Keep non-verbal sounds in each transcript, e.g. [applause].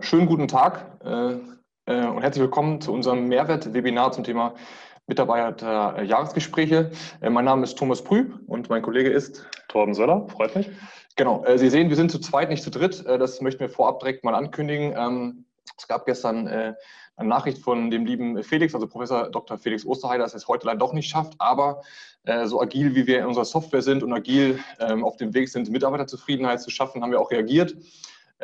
Schönen guten Tag äh, äh, und herzlich willkommen zu unserem Mehrwert-Webinar zum Thema Mitarbeiter-Jahresgespräche. Äh, mein Name ist Thomas Prü und mein Kollege ist Torben Söller. Freut mich. Genau, Sie sehen, wir sind zu zweit, nicht zu dritt. Das möchten wir vorab direkt mal ankündigen. Ähm, es gab gestern eine Nachricht von dem lieben Felix, also Professor Dr. Felix Osterheider, dass er es heute leider doch nicht schafft, aber so agil wie wir in unserer Software sind und agil ähm, auf dem Weg sind, Mitarbeiterzufriedenheit zu schaffen, haben wir auch reagiert.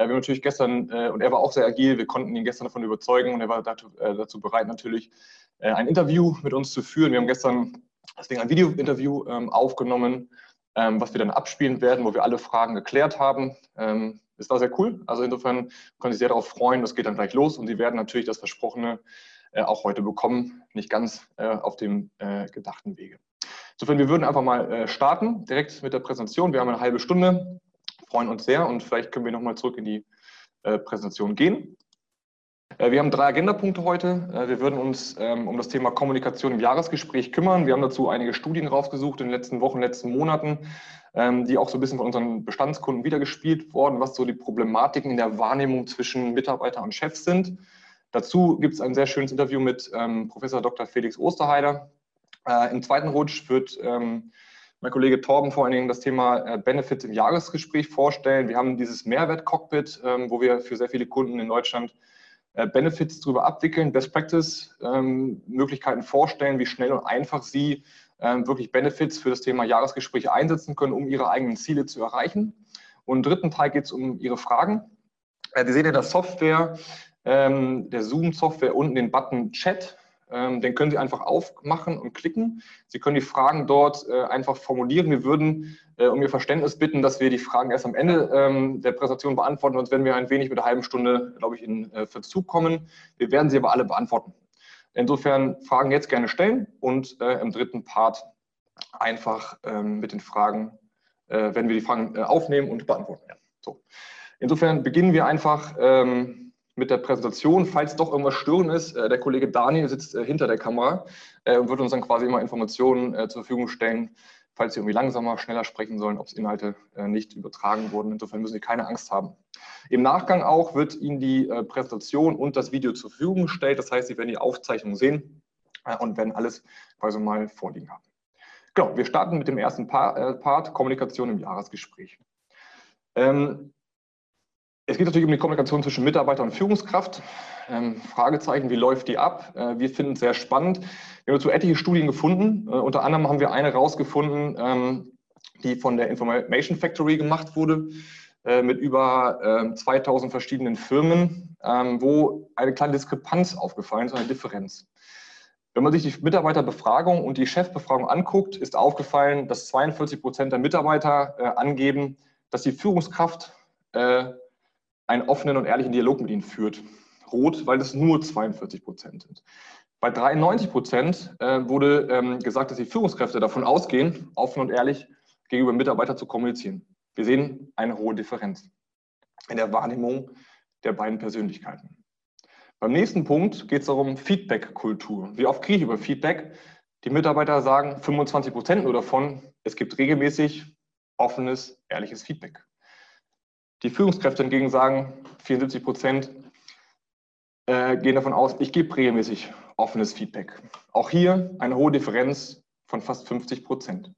Wir haben natürlich gestern, äh, und er war auch sehr agil, wir konnten ihn gestern davon überzeugen und er war dazu, äh, dazu bereit, natürlich äh, ein Interview mit uns zu führen. Wir haben gestern deswegen ein Video-Interview ähm, aufgenommen, ähm, was wir dann abspielen werden, wo wir alle Fragen geklärt haben. Ähm, das war sehr cool. Also insofern können Sie sich sehr darauf freuen. Das geht dann gleich los und Sie werden natürlich das Versprochene auch heute bekommen, nicht ganz auf dem gedachten Wege. Insofern, wir würden einfach mal starten, direkt mit der Präsentation. Wir haben eine halbe Stunde freuen uns sehr und vielleicht können wir nochmal zurück in die äh, Präsentation gehen. Äh, wir haben drei Agendapunkte heute. Äh, wir würden uns ähm, um das Thema Kommunikation im Jahresgespräch kümmern. Wir haben dazu einige Studien rausgesucht in den letzten Wochen, letzten Monaten, ähm, die auch so ein bisschen von unseren Bestandskunden wiedergespielt wurden, was so die Problematiken in der Wahrnehmung zwischen Mitarbeiter und Chefs sind. Dazu gibt es ein sehr schönes Interview mit ähm, Professor Dr. Felix Osterheider. Im zweiten Rutsch wird mein Kollege Torben vor allen Dingen das Thema äh, Benefits im Jahresgespräch vorstellen. Wir haben dieses Mehrwert-Cockpit, ähm, wo wir für sehr viele Kunden in Deutschland äh, Benefits darüber abwickeln, Best Practice ähm, Möglichkeiten vorstellen, wie schnell und einfach Sie ähm, wirklich Benefits für das Thema Jahresgespräch einsetzen können, um Ihre eigenen Ziele zu erreichen. Und im dritten Teil geht es um Ihre Fragen. Äh, Sie sehen in der Software, der Zoom-Software unten den Button Chat. Ähm, den können Sie einfach aufmachen und klicken. Sie können die Fragen dort äh, einfach formulieren. Wir würden äh, um Ihr Verständnis bitten, dass wir die Fragen erst am Ende ähm, der Präsentation beantworten, sonst werden wir ein wenig mit einer halben Stunde, glaube ich, in äh, Verzug kommen. Wir werden sie aber alle beantworten. Insofern Fragen jetzt gerne stellen und im dritten Part einfach ähm, mit den Fragen, werden wir die Fragen aufnehmen und beantworten. So. Insofern beginnen wir einfach mit der Präsentation. Falls doch irgendwas störend ist, äh, der Kollege Daniel sitzt äh, hinter der Kamera äh, und wird uns dann quasi immer Informationen zur Verfügung stellen, falls Sie irgendwie langsamer, schneller sprechen sollen, ob es Inhalte nicht übertragen wurden. Insofern müssen Sie keine Angst haben. Im Nachgang auch wird Ihnen die Präsentation und das Video zur Verfügung gestellt. Das heißt, Sie werden die Aufzeichnung sehen und werden alles quasi mal vorliegen haben. Genau, wir starten mit dem ersten Part, Kommunikation im Jahresgespräch. Ähm, es geht natürlich um die Kommunikation zwischen Mitarbeiter und Führungskraft. Ähm, Fragezeichen, wie läuft die ab? Äh, wir finden es sehr spannend. Wir haben dazu etliche Studien gefunden. Äh, unter anderem haben wir eine rausgefunden, ähm, die von der Information Factory gemacht wurde, äh, mit über 2000 ähm, verschiedenen Firmen, ähm, wo eine kleine Diskrepanz aufgefallen ist, eine Differenz. Wenn man sich die Mitarbeiterbefragung und die Chefbefragung anguckt, ist aufgefallen, dass 42 Prozent der Mitarbeiter äh, angeben, dass die Führungskraft äh, einen offenen und ehrlichen Dialog mit ihnen führt. Rot, weil es nur 42 Prozent sind. Bei 93 Prozent äh, wurde ähm, gesagt, dass die Führungskräfte davon ausgehen, offen und ehrlich gegenüber Mitarbeitern zu kommunizieren. Wir sehen eine hohe Differenz in der Wahrnehmung der beiden Persönlichkeiten. Beim nächsten Punkt geht es darum Feedback-Kultur. Wie oft kriege ich über Feedback? Die Mitarbeiter sagen 25 Prozent nur davon, es gibt regelmäßig offenes, ehrliches Feedback. Die Führungskräfte hingegen sagen, 74 Prozent äh, gehen davon aus, ich gebe regelmäßig offenes Feedback. Auch hier eine hohe Differenz von fast 50 Prozent.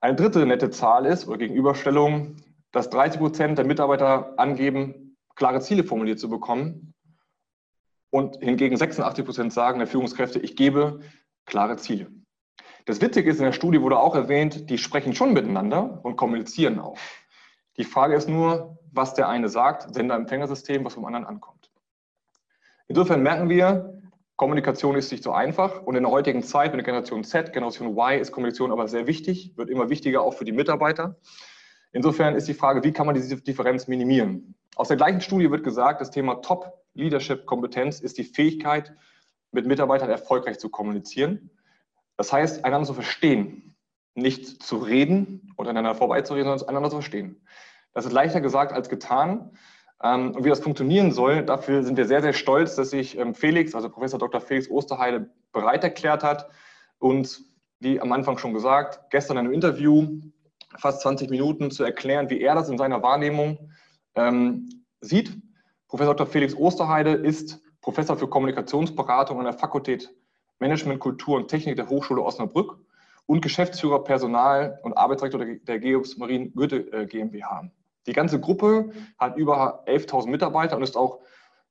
Eine dritte nette Zahl ist, oder Gegenüberstellung, dass 30 Prozent der Mitarbeiter angeben, klare Ziele formuliert zu bekommen und hingegen 86 Prozent sagen der Führungskräfte, ich gebe klare Ziele. Das Witzige ist, in der Studie wurde auch erwähnt, die sprechen schon miteinander und kommunizieren auch. Die Frage ist nur, was der eine sagt, Sender-Empfängersystem, was vom anderen ankommt. Insofern merken wir, Kommunikation ist nicht so einfach und in der heutigen Zeit mit der Generation Z, Generation Y ist Kommunikation aber sehr wichtig, wird immer wichtiger auch für die Mitarbeiter. Insofern ist die Frage, wie kann man diese Differenz minimieren? Aus der gleichen Studie wird gesagt, das Thema Top-Leadership-Kompetenz ist die Fähigkeit, mit Mitarbeitern erfolgreich zu kommunizieren. Das heißt, einander zu verstehen, nicht zu reden oder einander vorbeizureden, sondern einander zu verstehen. Das ist leichter gesagt als getan. Ähm, und wie das funktionieren soll, dafür sind wir sehr, sehr stolz, dass sich ähm, Felix, also Professor Dr. Felix Osterheide, bereit erklärt hat, uns, wie am Anfang schon gesagt, gestern in einem Interview fast 20 Minuten zu erklären, wie er das in seiner Wahrnehmung ähm, sieht. Professor Dr. Felix Osterheide ist Professor für Kommunikationsberatung an der Fakultät Management, Kultur und Technik der Hochschule Osnabrück und Geschäftsführer Personal und Arbeitsdirektor der Geops Marien Goethe äh, GmbH. Die ganze Gruppe hat über 11.000 Mitarbeiter und ist auch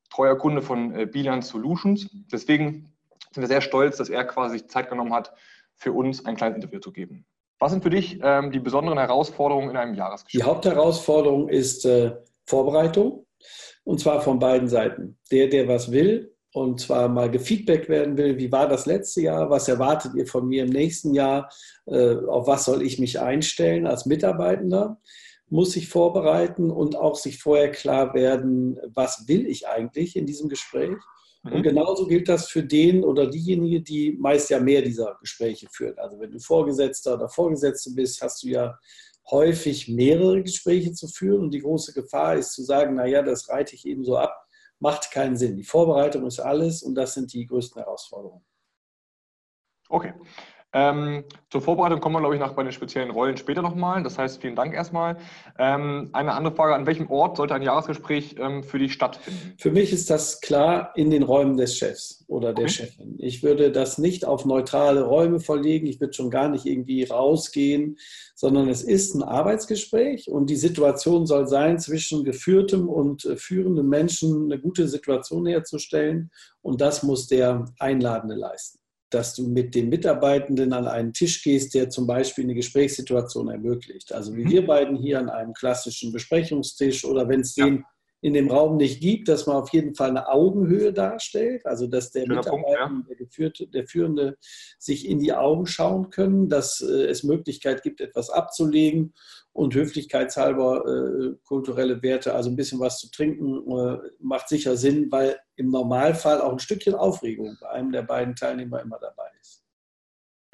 treuer Kunde von äh, Bilian Solutions. Deswegen sind wir sehr stolz, dass er quasi Zeit genommen hat, für uns ein kleines Interview zu geben. Was sind für dich ähm, die besonderen Herausforderungen in einem Jahresgespräch? Die Hauptherausforderung ist äh, Vorbereitung und zwar von beiden Seiten. Der, der was will und zwar mal gefeedback werden will, wie war das letzte Jahr, was erwartet ihr von mir im nächsten Jahr, äh, auf was soll ich mich einstellen als Mitarbeitender muss sich vorbereiten und auch sich vorher klar werden, was will ich eigentlich in diesem Gespräch. Mhm. Und genauso gilt das für den oder diejenige, die meist ja mehr dieser Gespräche führt. Also wenn du Vorgesetzter oder Vorgesetzte bist, hast du ja häufig mehrere Gespräche zu führen und die große Gefahr ist zu sagen, naja, das reite ich eben so ab, macht keinen Sinn. Die Vorbereitung ist alles und das sind die größten Herausforderungen. Okay. Ähm, zur Vorbereitung kommen wir, glaube ich, nach bei den speziellen Rollen später nochmal. Das heißt, vielen Dank erstmal. Ähm, eine andere Frage, an welchem Ort sollte ein Jahresgespräch ähm, für dich stattfinden? Für mich ist das klar in den Räumen des Chefs oder der okay. Chefin. Ich würde das nicht auf neutrale Räume verlegen. Ich würde schon gar nicht irgendwie rausgehen, sondern es ist ein Arbeitsgespräch und die Situation soll sein, zwischen geführtem und äh, führendem Menschen eine gute Situation herzustellen. Und das muss der Einladende leisten dass du mit den Mitarbeitenden an einen Tisch gehst, der zum Beispiel eine Gesprächssituation ermöglicht. Also wie mhm. wir beiden hier an einem klassischen Besprechungstisch oder wenn es ja. In dem Raum nicht gibt, dass man auf jeden Fall eine Augenhöhe darstellt, also dass der Schöner Mitarbeiter, Punkt, ja. der, Geführte, der Führende sich in die Augen schauen können, dass äh, es Möglichkeit gibt, etwas abzulegen und höflichkeitshalber äh, kulturelle Werte, also ein bisschen was zu trinken, äh, macht sicher Sinn, weil im Normalfall auch ein Stückchen Aufregung bei einem der beiden Teilnehmer immer dabei ist.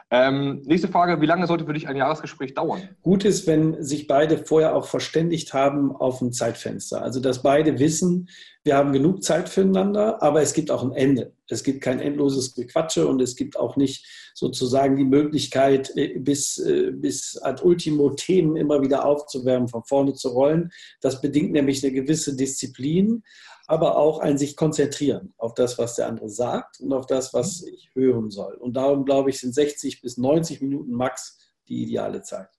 Ähm, nächste Frage, wie lange sollte für dich ein Jahresgespräch dauern? Gut ist, wenn sich beide vorher auch verständigt haben auf ein Zeitfenster. Also, dass beide wissen, wir haben genug Zeit füreinander, aber es gibt auch ein Ende. Es gibt kein endloses Gequatsche und es gibt auch nicht sozusagen die Möglichkeit, äh, bis, äh, bis ad ultimo Themen immer wieder aufzuwärmen, von vorne zu rollen. Das bedingt nämlich eine gewisse Disziplin aber auch ein sich konzentrieren auf das, was der andere sagt und auf das, was mhm. ich hören soll. Und darum, glaube ich, sind 60 bis 90 Minuten max die ideale Zeit.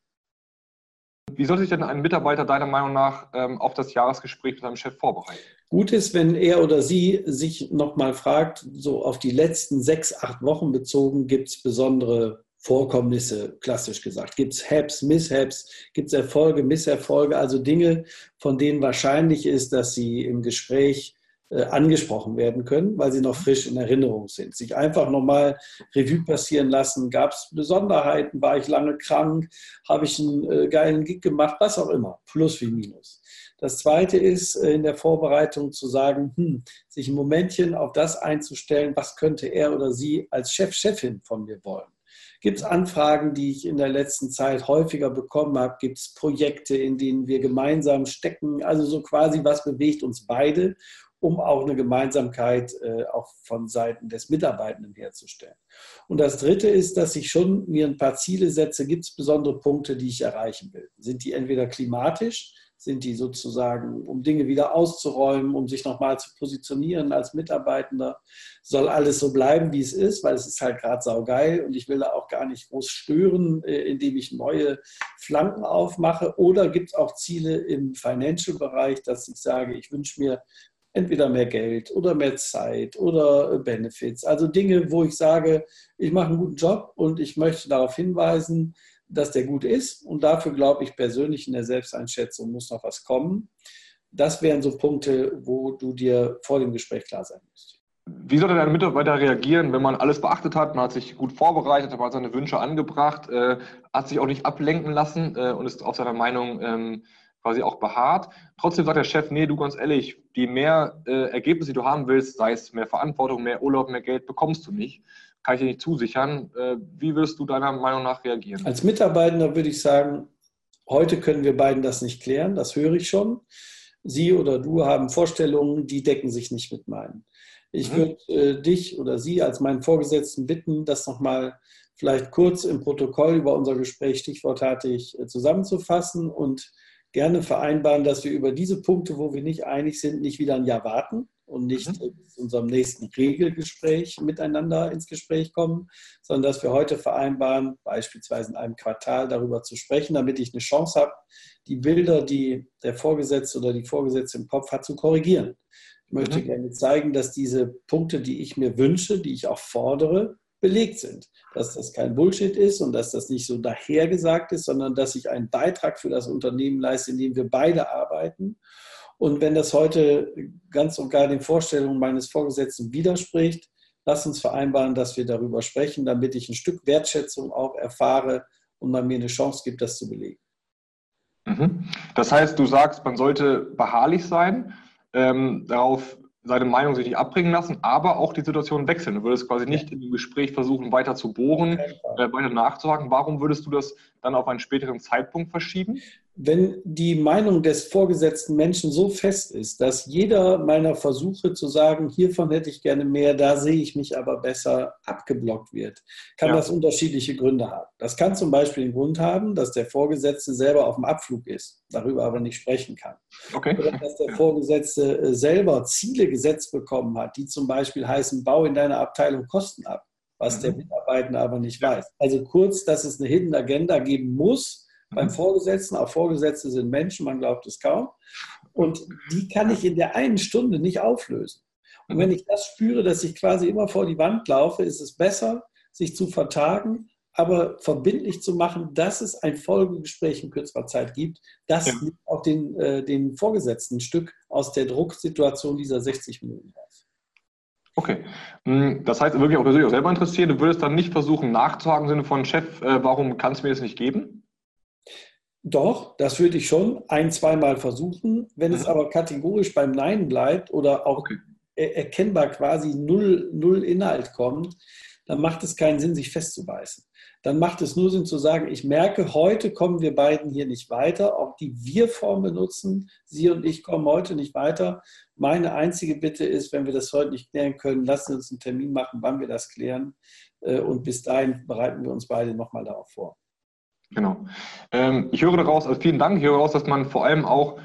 Wie sollte sich denn ein Mitarbeiter deiner Meinung nach ähm, auf das Jahresgespräch mit seinem Chef vorbereiten? Gut ist, wenn er oder sie sich nochmal fragt, so auf die letzten sechs, acht Wochen bezogen, gibt es besondere Vorkommnisse, klassisch gesagt. Gibt es Haps, Mishaps, gibt es Erfolge, Misserfolge, also Dinge, von denen wahrscheinlich ist, dass sie im Gespräch äh, angesprochen werden können, weil sie noch frisch in Erinnerung sind. Sich einfach nochmal Revue passieren lassen. Gab es Besonderheiten? War ich lange krank? Habe ich einen äh, geilen Gig gemacht? Was auch immer. Plus wie Minus. Das zweite ist äh, in der Vorbereitung zu sagen, hm, sich ein Momentchen auf das einzustellen, was könnte er oder sie als Chef, Chefin von mir wollen. Gibt es Anfragen, die ich in der letzten Zeit häufiger bekommen habe? Gibt es Projekte, in denen wir gemeinsam stecken? Also so quasi, was bewegt uns beide, um auch eine Gemeinsamkeit äh, auch von Seiten des Mitarbeitenden herzustellen. Und das Dritte ist, dass ich schon mir ein paar Ziele setze. Gibt es besondere Punkte, die ich erreichen will? Sind die entweder klimatisch? Sind die sozusagen, um Dinge wieder auszuräumen, um sich nochmal zu positionieren als Mitarbeitender. Soll alles so bleiben, wie es ist, weil es ist halt gerade saugeil und ich will da auch gar nicht groß stören, äh, indem ich neue Flanken aufmache. Oder gibt es auch Ziele im Financial-Bereich, dass ich sage, ich wünsche mir entweder mehr Geld oder mehr Zeit oder Benefits. Also Dinge, wo ich sage, ich mache einen guten Job und ich möchte darauf hinweisen, dass der gut ist. Und dafür glaube ich persönlich in der Selbsteinschätzung muss noch was kommen. Das wären so Punkte, wo du dir vor dem Gespräch klar sein musst. Wie sollte dein Mitarbeiter reagieren, wenn man alles beachtet hat, man hat sich gut vorbereitet, hat seine Wünsche angebracht, äh, hat sich auch nicht ablenken lassen äh, und ist auf seiner Meinung ähm, quasi auch beharrt. Trotzdem sagt der Chef, nee, du ganz ehrlich, die mehr äh, Ergebnisse, die du haben willst, sei es mehr Verantwortung, mehr Urlaub, mehr Geld, bekommst du nicht kann ich dir nicht zusichern. Äh, wie würdest du deiner Meinung nach reagieren? Als Mitarbeitender würde ich sagen, heute können wir beiden das nicht klären, das höre ich schon. Sie oder du haben Vorstellungen, die decken sich nicht mit meinen. Ich mhm. würde äh, dich oder Sie als meinen Vorgesetzten bitten, das nochmal vielleicht kurz im Protokoll über unser Gespräch stichwortartig äh, zusammenzufassen und gerne vereinbaren, dass wir über diese Punkte, wo wir nicht einig sind, nicht wieder ein Jahr warten und nicht mhm. zu unserem nächsten Regelgespräch miteinander ins Gespräch kommen, sondern dass wir heute vereinbaren, beispielsweise in einem Quartal darüber zu sprechen, damit ich eine Chance habe, die Bilder, die der Vorgesetzte oder die Vorgesetzte im Kopf hat, zu korrigieren. Ich möchte mhm. gerne zeigen, dass diese Punkte, die ich mir wünsche, die ich auch fordere, belegt sind. Dass das kein Bullshit ist und dass das nicht so dahergesagt ist, sondern dass ich einen Beitrag für das Unternehmen leiste, in dem wir beide arbeiten. Und wenn das heute ganz und gar den Vorstellungen meines Vorgesetzten widerspricht, lass uns vereinbaren, dass wir darüber sprechen, damit ich ein Stück Wertschätzung auch erfahre und man mir eine Chance gibt, das zu belegen. Mhm. Das heißt, du sagst, man sollte beharrlich sein, ähm, darauf seine Meinung sich nicht abbringen lassen, aber auch die Situation wechseln. Du würdest quasi nicht in dem Gespräch versuchen, weiter zu bohren, äh, weiter nachzuhaken. Warum würdest du das dann auf einen späteren Zeitpunkt verschieben? Wenn die Meinung des vorgesetzten Menschen so fest ist, dass jeder meiner Versuche zu sagen, hiervon hätte ich gerne mehr, da sehe ich mich aber besser, abgeblockt wird, kann ja. das unterschiedliche Gründe haben. Das kann zum Beispiel den Grund haben, dass der Vorgesetzte selber auf dem Abflug ist, darüber aber nicht sprechen kann. Okay. Oder dass der Vorgesetzte äh, selber Ziele gesetzt bekommen hat, die zum Beispiel heißen, bau in deiner Abteilung Kosten ab, was mhm. der Mitarbeiter aber nicht weiß. Also kurz, dass es eine Hidden Agenda geben muss, beim mhm. Vorgesetzten. Auch Vorgesetzte sind Menschen, man glaubt es kaum. Und die kann ich in der einen Stunde nicht auflösen. Und wenn ich das spüre, dass ich quasi immer vor die Wand laufe, ist es besser, sich zu vertagen, aber verbindlich zu machen, dass es ein Folgegespräch in kürzerer Zeit gibt. Das ja. nimmt auch den, äh, den Vorgesetzten ein Stück aus der Drucksituation dieser 60 Minuten raus. Okay. Hm, das heißt, wirklich auch persönlich auch selber interessiert. Du würdest dann nicht versuchen nachzuhaken im Sinne von Chef, äh, warum kannst du mir das nicht geben? Doch, das würde ich schon ein, zweimal versuchen. Wenn es mhm. aber kategorisch beim Nein bleibt oder auch okay. erkennbar quasi null, null Inhalt kommt, dann macht es keinen Sinn, sich festzubeißen. Dann macht es nur Sinn zu sagen, ich merke, heute kommen wir beiden hier nicht weiter, auch die Wir-Form benutzen. Sie und ich kommen heute nicht weiter. Meine einzige Bitte ist, wenn wir das heute nicht klären können, lassen Sie uns einen Termin machen, wann wir das klären. Äh, und bis dahin bereiten wir uns beide nochmal darauf vor. Genau. Ähm, ich höre daraus, also vielen Dank, ich höre daraus, dass man vor allem auch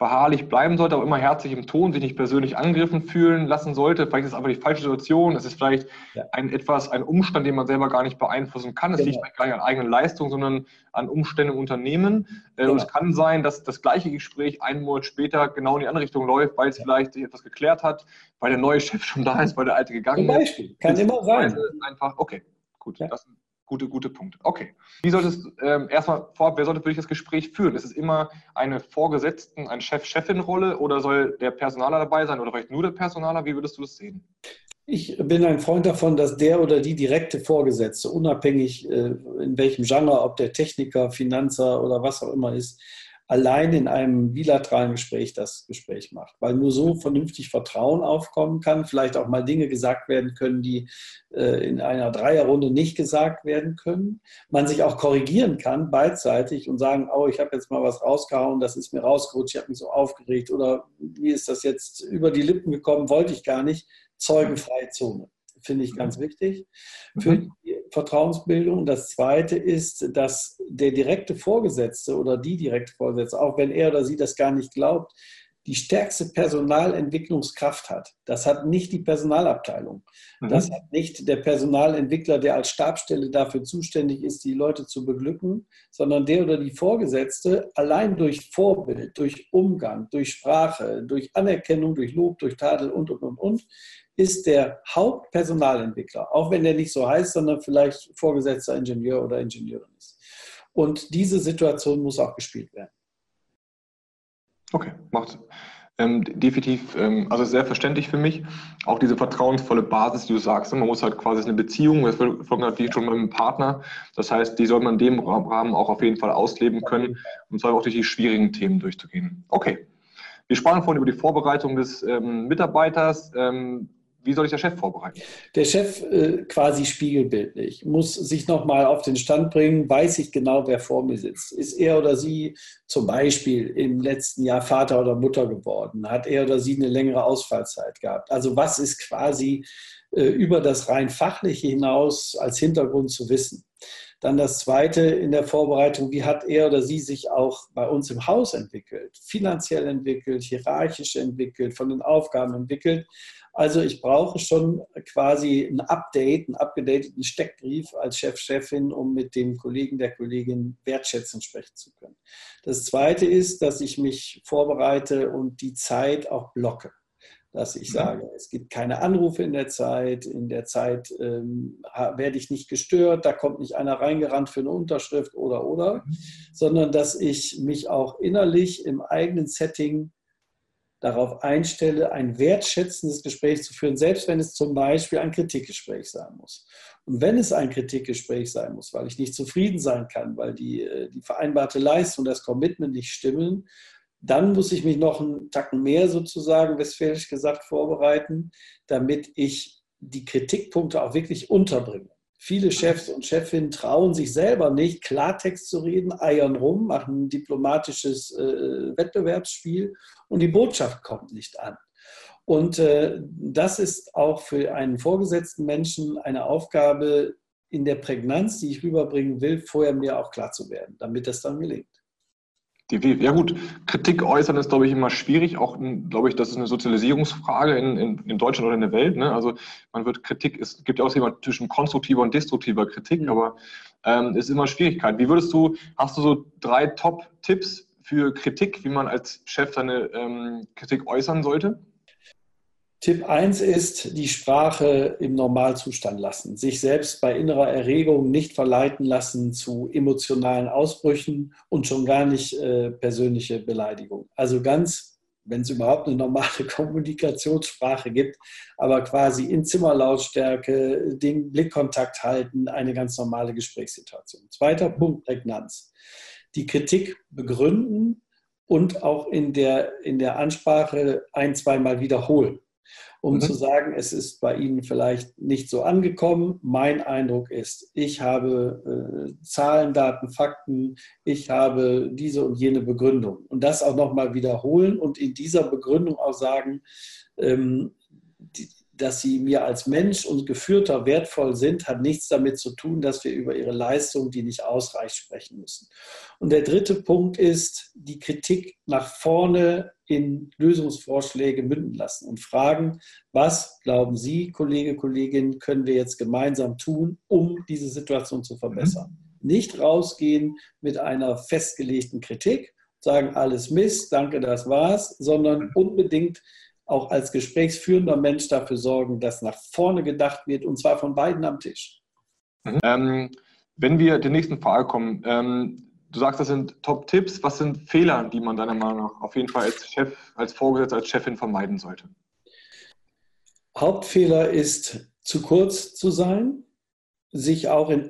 beharrlich bleiben sollte, aber immer herzlich im Ton, sich nicht persönlich angegriffen fühlen lassen sollte. Vielleicht ist es einfach die falsche Situation, es ist vielleicht ja. ein etwas, ein Umstand, den man selber gar nicht beeinflussen kann. Es genau. liegt gar nicht an eigenen Leistungen, sondern an Umständen im Unternehmen. Äh, genau. Und es kann sein, dass das gleiche Gespräch einen Monat später genau in die andere Richtung läuft, weil es ja. vielleicht sich etwas geklärt hat, weil der neue Chef [laughs] schon da ist, weil der alte gegangen Zum Beispiel. ist. Kann immer sein. Einfach, okay, gut. Ja. Das gute, gute Punkte. Okay. Wie solltest ähm, erstmal vorab, wer sollte für dich das Gespräch führen? Ist es immer eine Vorgesetzten, eine Chef-Chefin-Rolle oder soll der Personaler dabei sein oder vielleicht nur der Personaler? Wie würdest du das sehen? Ich bin ein Freund davon, dass der oder die direkte Vorgesetzte, unabhängig äh, in welchem Genre, ob der Techniker, Finanzer oder was auch immer ist, allein in einem bilateralen Gespräch das Gespräch macht, weil nur so vernünftig Vertrauen aufkommen kann, vielleicht auch mal Dinge gesagt werden können, die äh, in einer Dreierrunde nicht gesagt werden können, man sich auch korrigieren kann beidseitig und sagen, oh, ich habe jetzt mal was rausgehauen, das ist mir rausgerutscht, ich habe mich so aufgeregt oder wie ist das jetzt über die Lippen gekommen, wollte ich gar nicht, zeugenfreie Zone finde ich ganz wichtig. Für mhm. die Vertrauensbildung. Das Zweite ist, dass der direkte Vorgesetzte oder die direkte Vorgesetzte, auch wenn er oder sie das gar nicht glaubt, die stärkste Personalentwicklungskraft hat. Das hat nicht die Personalabteilung. Mhm. Das hat nicht der Personalentwickler, der als Stabstelle dafür zuständig ist, die Leute zu beglücken, sondern der oder die Vorgesetzte allein durch Vorbild, durch Umgang, durch Sprache, durch Anerkennung, durch Lob, durch Tadel und, und, und, und, ist der Hauptpersonalentwickler, auch wenn der nicht so heißt, sondern vielleicht vorgesetzter Ingenieur oder Ingenieurin ist. Und diese Situation muss auch gespielt werden. Okay, macht ähm, definitiv, ähm, also sehr verständlich für mich. Auch diese vertrauensvolle Basis, die du sagst, man muss halt quasi eine Beziehung, das folgt wie schon mit einem Partner. Das heißt, die soll man in dem Rahmen auch auf jeden Fall ausleben können und zwar auch durch die schwierigen Themen durchzugehen. Okay. Wir sprachen vorhin über die Vorbereitung des ähm, Mitarbeiters. Ähm, wie soll ich der Chef vorbereiten? Der Chef äh, quasi spiegelbildlich, muss sich nochmal auf den Stand bringen, weiß ich genau, wer vor mir sitzt. Ist er oder sie zum Beispiel im letzten Jahr Vater oder Mutter geworden? Hat er oder sie eine längere Ausfallzeit gehabt? Also was ist quasi äh, über das rein fachliche hinaus als Hintergrund zu wissen? Dann das Zweite in der Vorbereitung, wie hat er oder sie sich auch bei uns im Haus entwickelt, finanziell entwickelt, hierarchisch entwickelt, von den Aufgaben entwickelt. Also ich brauche schon quasi ein Update, einen abgedateten Steckbrief als Chef, Chefin, um mit dem Kollegen, der Kollegin wertschätzend sprechen zu können. Das Zweite ist, dass ich mich vorbereite und die Zeit auch blocke dass ich mhm. sage, es gibt keine Anrufe in der Zeit, in der Zeit ähm, werde ich nicht gestört, da kommt nicht einer reingerannt für eine Unterschrift oder oder, mhm. sondern dass ich mich auch innerlich im eigenen Setting darauf einstelle, ein wertschätzendes Gespräch zu führen, selbst wenn es zum Beispiel ein Kritikgespräch sein muss. Und wenn es ein Kritikgespräch sein muss, weil ich nicht zufrieden sein kann, weil die, äh, die vereinbarte Leistung, das Commitment nicht stimmen, dann muss ich mich noch einen Tacken mehr sozusagen, westfälisch gesagt, vorbereiten, damit ich die Kritikpunkte auch wirklich unterbringe. Viele Chefs und Chefinnen trauen sich selber nicht, Klartext zu reden, eiern rum, machen ein diplomatisches äh, Wettbewerbsspiel und die Botschaft kommt nicht an. Und äh, das ist auch für einen vorgesetzten Menschen eine Aufgabe in der Prägnanz, die ich rüberbringen will, vorher mir auch klar zu werden, damit das dann gelingt. Ja gut, Kritik äußern ist, glaube ich, immer schwierig. Auch, glaube ich, das ist eine Sozialisierungsfrage in, in, in Deutschland oder in der Welt. Ne? Also man wird Kritik, es gibt ja auch jemand zwischen konstruktiver und destruktiver Kritik, mhm. aber ähm, ist immer Schwierigkeit. Wie würdest du, hast du so drei Top-Tipps für Kritik, wie man als Chef seine ähm, Kritik äußern sollte? Tipp 1 ist, die Sprache im Normalzustand lassen. Sich selbst bei innerer Erregung nicht verleiten lassen zu emotionalen Ausbrüchen und schon gar nicht äh, persönliche Beleidigung. Also ganz, wenn es überhaupt eine normale [laughs] Kommunikationssprache gibt, aber quasi in Zimmerlautstärke, den Blickkontakt halten, eine ganz normale Gesprächssituation. Zweiter Punkt, Prägnanz. Die Kritik begründen und auch in der, in der Ansprache ein, zweimal wiederholen um mhm. zu sagen, es ist bei Ihnen vielleicht nicht so angekommen. Mein Eindruck ist, ich habe äh, Zahlen, Daten, Fakten, ich habe diese und jene Begründung. Und das auch nochmal wiederholen und in dieser Begründung auch sagen, ähm, dass sie mir als Mensch und Geführter wertvoll sind, hat nichts damit zu tun, dass wir über ihre Leistung, die nicht ausreicht, sprechen müssen. Und der dritte Punkt ist, die Kritik nach vorne in Lösungsvorschläge münden lassen und fragen, was glauben Sie, Kollege, Kollegin, können wir jetzt gemeinsam tun, um diese Situation zu verbessern? Mhm. Nicht rausgehen mit einer festgelegten Kritik, sagen alles Mist, danke, das war's, sondern mhm. unbedingt auch als gesprächsführender Mensch dafür sorgen, dass nach vorne gedacht wird und zwar von beiden am Tisch. Mhm. Ähm, wenn wir der nächsten Frage kommen, ähm, du sagst, das sind Top-Tipps. Was sind Fehler, die man deiner Meinung nach auf jeden Fall als Chef, als Vorgesetzter, als Chefin vermeiden sollte? Hauptfehler ist, zu kurz zu sein, sich auch in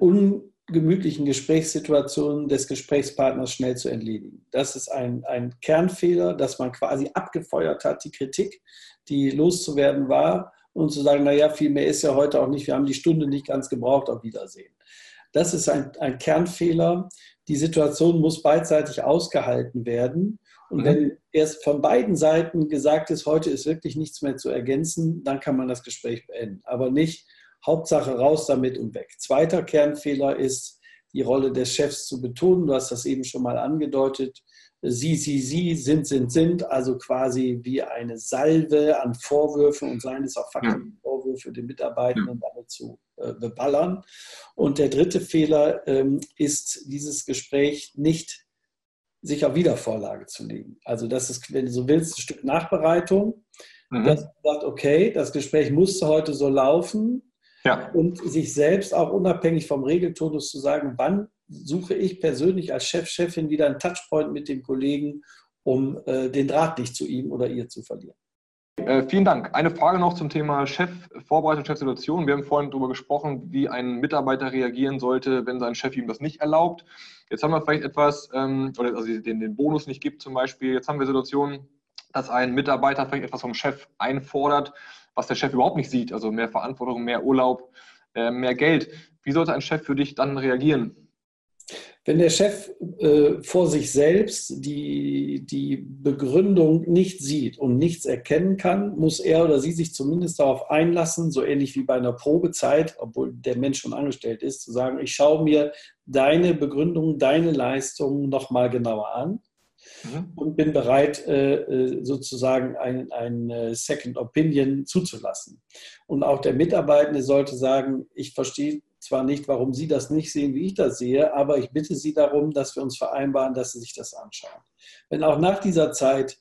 ungemütlichen Gesprächssituationen des Gesprächspartners schnell zu entledigen. Das ist ein, ein Kernfehler, dass man quasi abgefeuert hat, die Kritik, die loszuwerden war, und zu sagen, naja, viel mehr ist ja heute auch nicht, wir haben die Stunde nicht ganz gebraucht, auf Wiedersehen. Das ist ein, ein Kernfehler. Die Situation muss beidseitig ausgehalten werden. Und mhm. wenn erst von beiden Seiten gesagt ist, heute ist wirklich nichts mehr zu ergänzen, dann kann man das Gespräch beenden. Aber nicht Hauptsache raus damit und weg. Zweiter Kernfehler ist, die Rolle des Chefs zu betonen. Du hast das eben schon mal angedeutet. Sie, sie, sie, sind, sind, sind, also quasi wie eine Salve an Vorwürfen und seien es auch Fakten, Vorwürfe den Mitarbeitenden damit zu äh, beballern. Und der dritte Fehler ähm, ist, dieses Gespräch nicht sich auf Wiedervorlage zu legen. Also das ist, wenn du so willst, ein Stück Nachbereitung, mhm. dass man sagt, okay, das Gespräch musste heute so laufen, ja. und sich selbst auch unabhängig vom Regeltonus zu sagen, wann suche ich persönlich als Chef, Chefin wieder einen Touchpoint mit dem Kollegen, um äh, den Draht nicht zu ihm oder ihr zu verlieren. Äh, vielen Dank. Eine Frage noch zum Thema Chefvorbereitung, Chefsituation. Wir haben vorhin darüber gesprochen, wie ein Mitarbeiter reagieren sollte, wenn sein Chef ihm das nicht erlaubt. Jetzt haben wir vielleicht etwas, ähm, oder also den, den Bonus nicht gibt zum Beispiel. Jetzt haben wir Situationen, dass ein Mitarbeiter vielleicht etwas vom Chef einfordert, was der Chef überhaupt nicht sieht. Also mehr Verantwortung, mehr Urlaub, äh, mehr Geld. Wie sollte ein Chef für dich dann reagieren? Wenn der Chef äh, vor sich selbst die, die Begründung nicht sieht und nichts erkennen kann, muss er oder sie sich zumindest darauf einlassen, so ähnlich wie bei einer Probezeit, obwohl der Mensch schon angestellt ist, zu sagen, ich schaue mir deine Begründung, deine Leistung nochmal genauer an mhm. und bin bereit, äh, äh, sozusagen ein, ein äh, Second Opinion zuzulassen. Und auch der Mitarbeitende sollte sagen, ich verstehe zwar nicht, warum Sie das nicht sehen, wie ich das sehe, aber ich bitte Sie darum, dass wir uns vereinbaren, dass Sie sich das anschauen. Wenn auch nach dieser Zeit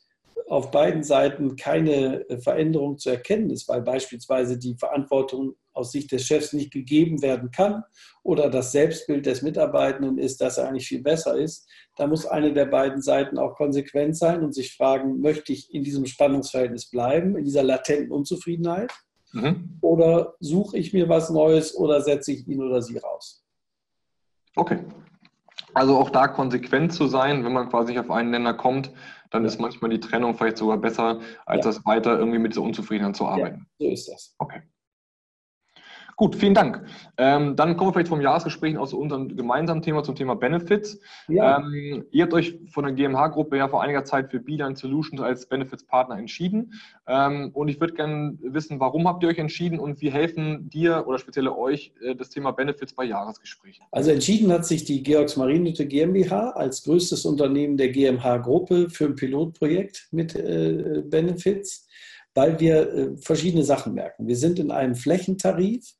auf beiden Seiten keine Veränderung zu erkennen ist, weil beispielsweise die Verantwortung aus Sicht des Chefs nicht gegeben werden kann oder das Selbstbild des Mitarbeitenden ist, dass er eigentlich viel besser ist, da muss eine der beiden Seiten auch konsequent sein und sich fragen, möchte ich in diesem Spannungsverhältnis bleiben, in dieser latenten Unzufriedenheit? Mhm. Oder suche ich mir was Neues oder setze ich ihn oder sie raus? Okay. Also auch da konsequent zu sein, wenn man quasi auf einen Nenner kommt, dann ist manchmal die Trennung vielleicht sogar besser, als ja. das weiter irgendwie mit dieser Unzufriedenheit zu arbeiten. Ja, so ist das. Okay. Gut, vielen Dank. Ähm, dann kommen wir vielleicht vom Jahresgespräch aus unserem gemeinsamen Thema zum Thema Benefits. Ja. Ähm, ihr habt euch von der GmbH-Gruppe ja vor einiger Zeit für Beeline Solutions als Benefits-Partner entschieden. Ähm, und ich würde gerne wissen, warum habt ihr euch entschieden und wie helfen dir oder speziell euch äh, das Thema Benefits bei Jahresgesprächen? Also entschieden hat sich die Georgs Marinhütte GmbH als größtes Unternehmen der GmbH-Gruppe für ein Pilotprojekt mit äh, Benefits weil wir äh, verschiedene Sachen merken. Wir sind in einem Flächentarif.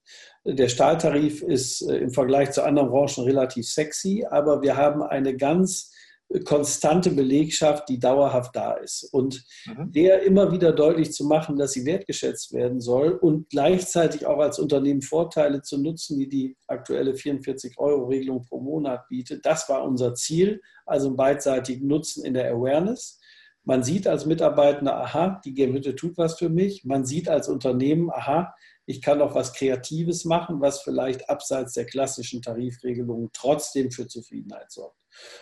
Der Stahltarif ist äh, im Vergleich zu anderen Branchen relativ sexy, aber wir haben eine ganz äh, konstante Belegschaft, die dauerhaft da ist. Und mhm. der immer wieder deutlich zu machen, dass sie wertgeschätzt werden soll und gleichzeitig auch als Unternehmen Vorteile zu nutzen, die die aktuelle 44-Euro-Regelung pro Monat bietet, das war unser Ziel, also einen beidseitigen Nutzen in der Awareness. Man sieht als Mitarbeiter, aha, die Gehütte tut was für mich. Man sieht als Unternehmen, aha, ich kann auch was Kreatives machen, was vielleicht abseits der klassischen Tarifregelungen trotzdem für Zufriedenheit sorgt.